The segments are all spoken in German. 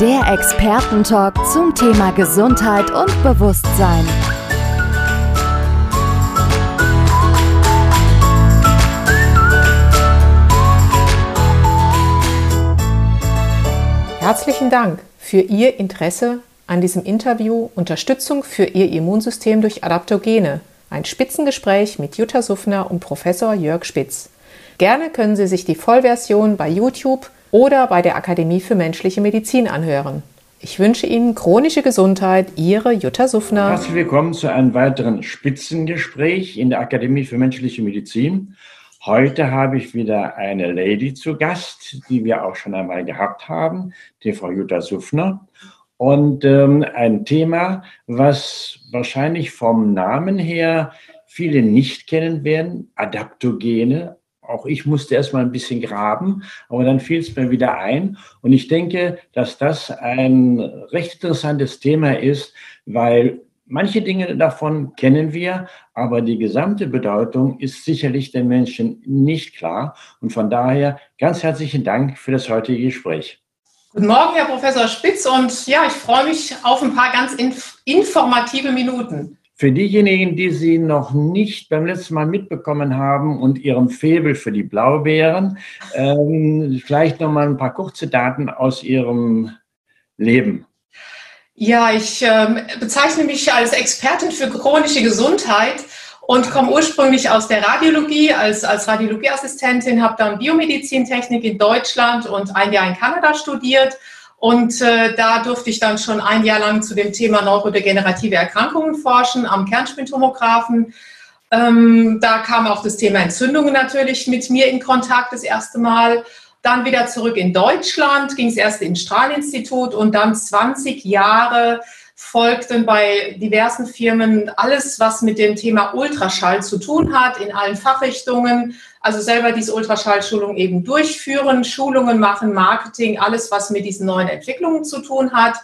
Der Expertentalk zum Thema Gesundheit und Bewusstsein. Herzlichen Dank für Ihr Interesse an diesem Interview Unterstützung für Ihr Immunsystem durch Adaptogene. Ein Spitzengespräch mit Jutta Suffner und Professor Jörg Spitz. Gerne können Sie sich die Vollversion bei YouTube oder bei der Akademie für menschliche Medizin anhören. Ich wünsche Ihnen chronische Gesundheit, Ihre Jutta Suffner. Herzlich willkommen zu einem weiteren Spitzengespräch in der Akademie für menschliche Medizin. Heute habe ich wieder eine Lady zu Gast, die wir auch schon einmal gehabt haben, die Frau Jutta Suffner. Und ähm, ein Thema, was wahrscheinlich vom Namen her viele nicht kennen werden, Adaptogene. Auch ich musste erst mal ein bisschen graben, aber dann fiel es mir wieder ein. Und ich denke, dass das ein recht interessantes Thema ist, weil manche Dinge davon kennen wir, aber die gesamte Bedeutung ist sicherlich den Menschen nicht klar. Und von daher ganz herzlichen Dank für das heutige Gespräch. Guten Morgen, Herr Professor Spitz. Und ja, ich freue mich auf ein paar ganz inf informative Minuten. Für diejenigen, die Sie noch nicht beim letzten Mal mitbekommen haben und Ihrem Febel für die Blaubeeren, ähm, vielleicht noch mal ein paar kurze Daten aus Ihrem Leben. Ja, ich ähm, bezeichne mich als Expertin für chronische Gesundheit und komme ursprünglich aus der Radiologie als, als Radiologieassistentin, habe dann Biomedizintechnik in Deutschland und ein Jahr in Kanada studiert. Und äh, da durfte ich dann schon ein Jahr lang zu dem Thema neurodegenerative Erkrankungen forschen am Kernspintomographen. Ähm, da kam auch das Thema Entzündungen natürlich mit mir in Kontakt das erste Mal. Dann wieder zurück in Deutschland, ging es erst ins Strahlinstitut und dann 20 Jahre folgten bei diversen Firmen alles, was mit dem Thema Ultraschall zu tun hat, in allen Fachrichtungen. Also selber diese Ultraschallschulung eben durchführen, Schulungen machen, Marketing, alles, was mit diesen neuen Entwicklungen zu tun hat.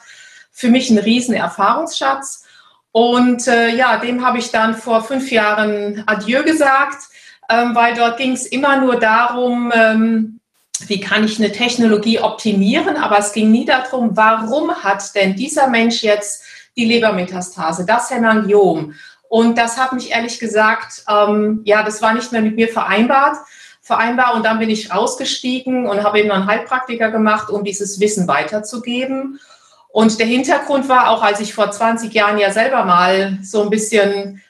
Für mich ein riesen Erfahrungsschatz. Und äh, ja, dem habe ich dann vor fünf Jahren Adieu gesagt, ähm, weil dort ging es immer nur darum, ähm, wie kann ich eine Technologie optimieren, aber es ging nie darum, warum hat denn dieser Mensch jetzt die Lebermetastase, das Hemangiom. Und das hat mich ehrlich gesagt, ähm, ja, das war nicht mehr mit mir vereinbart, vereinbar. Und dann bin ich rausgestiegen und habe eben einen Heilpraktiker gemacht, um dieses Wissen weiterzugeben. Und der Hintergrund war auch, als ich vor 20 Jahren ja selber mal so ein bisschen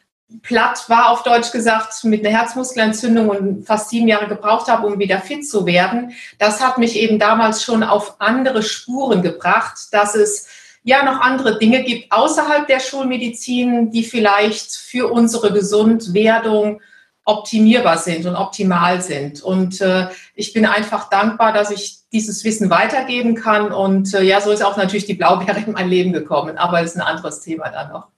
platt war, auf Deutsch gesagt, mit einer Herzmuskelentzündung und fast sieben Jahre gebraucht habe, um wieder fit zu werden. Das hat mich eben damals schon auf andere Spuren gebracht, dass es ja noch andere Dinge gibt außerhalb der Schulmedizin, die vielleicht für unsere Gesundwerdung optimierbar sind und optimal sind. Und äh, ich bin einfach dankbar, dass ich dieses Wissen weitergeben kann. Und äh, ja, so ist auch natürlich die Blaubeere in mein Leben gekommen. Aber es ist ein anderes Thema dann noch.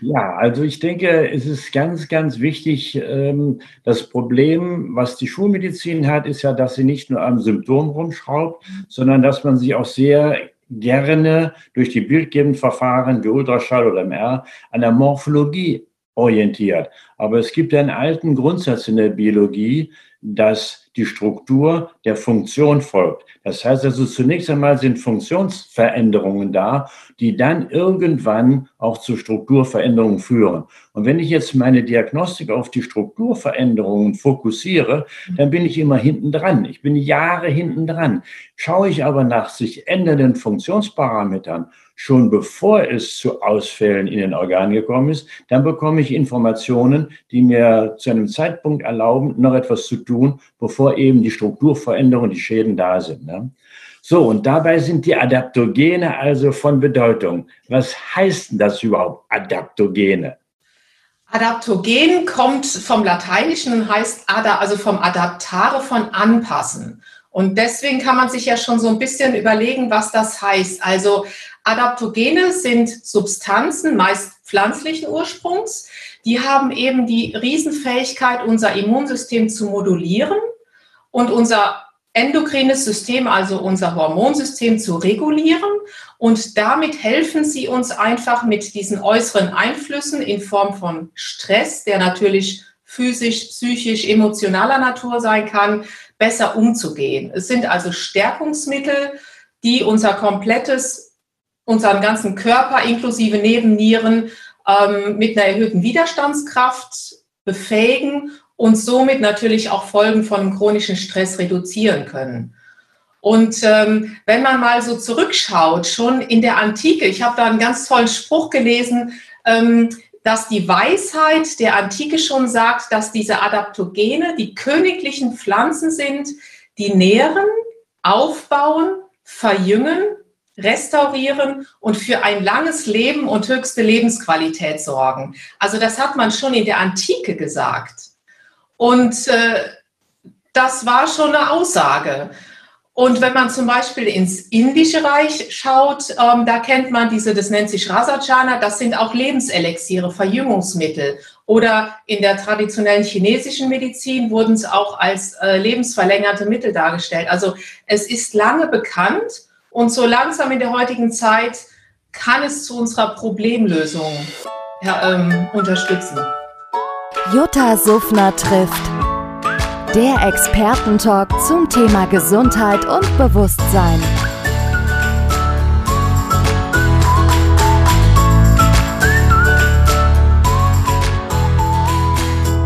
Ja, also ich denke, es ist ganz, ganz wichtig. Ähm, das Problem, was die Schulmedizin hat, ist ja, dass sie nicht nur am Symptom rumschraubt, sondern dass man sich auch sehr gerne durch die bildgebenden Verfahren wie Ultraschall oder MR an der Morphologie orientiert. Aber es gibt einen alten Grundsatz in der Biologie, dass die Struktur der Funktion folgt. Das heißt also, zunächst einmal sind Funktionsveränderungen da, die dann irgendwann auch zu Strukturveränderungen führen. Und wenn ich jetzt meine Diagnostik auf die Strukturveränderungen fokussiere, dann bin ich immer hinten dran. Ich bin Jahre hinten dran. Schaue ich aber nach sich ändernden Funktionsparametern, schon bevor es zu Ausfällen in den Organen gekommen ist, dann bekomme ich Informationen, die mir zu einem Zeitpunkt erlauben, noch etwas zu tun, bevor eben die Strukturveränderungen, die Schäden da sind. Ne? So, und dabei sind die Adaptogene also von Bedeutung. Was heißt denn das überhaupt, Adaptogene? Adaptogen kommt vom Lateinischen und heißt ada, also vom Adaptare von anpassen. Und deswegen kann man sich ja schon so ein bisschen überlegen, was das heißt. Also Adaptogene sind Substanzen, meist pflanzlichen Ursprungs. Die haben eben die Riesenfähigkeit, unser Immunsystem zu modulieren und unser endokrines System, also unser Hormonsystem zu regulieren. Und damit helfen sie uns einfach mit diesen äußeren Einflüssen in Form von Stress, der natürlich physisch, psychisch, emotionaler Natur sein kann, besser umzugehen. Es sind also Stärkungsmittel, die unser komplettes, unseren ganzen Körper inklusive Nebennieren ähm, mit einer erhöhten Widerstandskraft befähigen und somit natürlich auch Folgen von chronischen Stress reduzieren können. Und ähm, wenn man mal so zurückschaut, schon in der Antike, ich habe da einen ganz tollen Spruch gelesen, ähm, dass die Weisheit der Antike schon sagt, dass diese Adaptogene die königlichen Pflanzen sind, die nähren, aufbauen, verjüngen, restaurieren und für ein langes Leben und höchste Lebensqualität sorgen. Also das hat man schon in der Antike gesagt. Und äh, das war schon eine Aussage. Und wenn man zum Beispiel ins Indische Reich schaut, ähm, da kennt man diese, das nennt sich Rasachana, das sind auch Lebenselixiere, Verjüngungsmittel. Oder in der traditionellen chinesischen Medizin wurden es auch als äh, lebensverlängerte Mittel dargestellt. Also es ist lange bekannt und so langsam in der heutigen Zeit kann es zu unserer Problemlösung ja, ähm, unterstützen. Jutta Suffner trifft. Der Expertentalk zum Thema Gesundheit und Bewusstsein.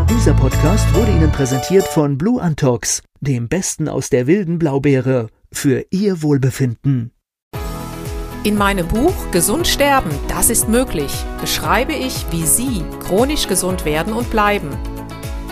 Dieser Podcast wurde Ihnen präsentiert von Blue Antox, dem Besten aus der wilden Blaubeere, für Ihr Wohlbefinden. In meinem Buch Gesund sterben, das ist möglich, beschreibe ich, wie Sie chronisch gesund werden und bleiben.